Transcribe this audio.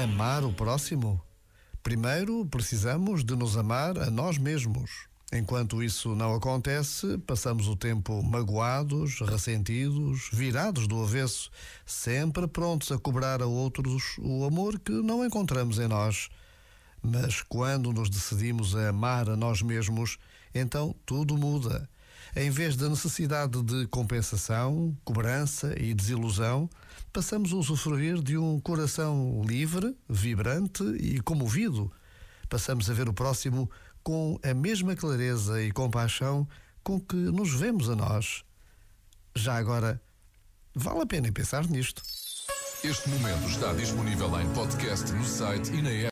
Amar o próximo? Primeiro precisamos de nos amar a nós mesmos. Enquanto isso não acontece, passamos o tempo magoados, ressentidos, virados do avesso, sempre prontos a cobrar a outros o amor que não encontramos em nós. Mas quando nos decidimos a amar a nós mesmos, então tudo muda. Em vez da necessidade de compensação, cobrança e desilusão, passamos a usufruir de um coração livre, vibrante e comovido. Passamos a ver o próximo com a mesma clareza e compaixão com que nos vemos a nós. Já agora, vale a pena pensar nisto. Este momento está disponível em podcast no site e na app.